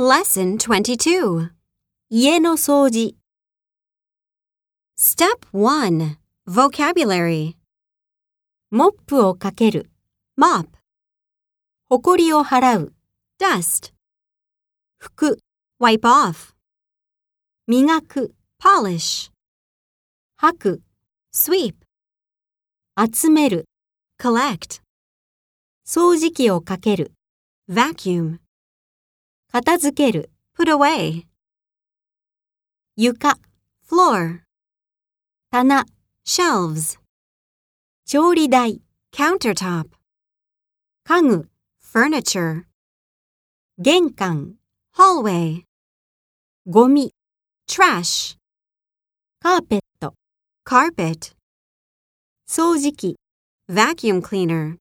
Lesson 22. 家の掃除、Step 1. Vocabulary. モップをかける、Mop, ほこりを払う、dust, 拭く、wipe off, 磨く、polish, 吐く、sweep, 集める、collect, 掃除機をかける、vacuum, 片付ける、put away, 床、floor, 棚、shelves, 調理台、countertop, 家具、furniture, 玄関、hallway, ゴミ、trash, カーペット、carpet, 掃除機。vacuum cleaner.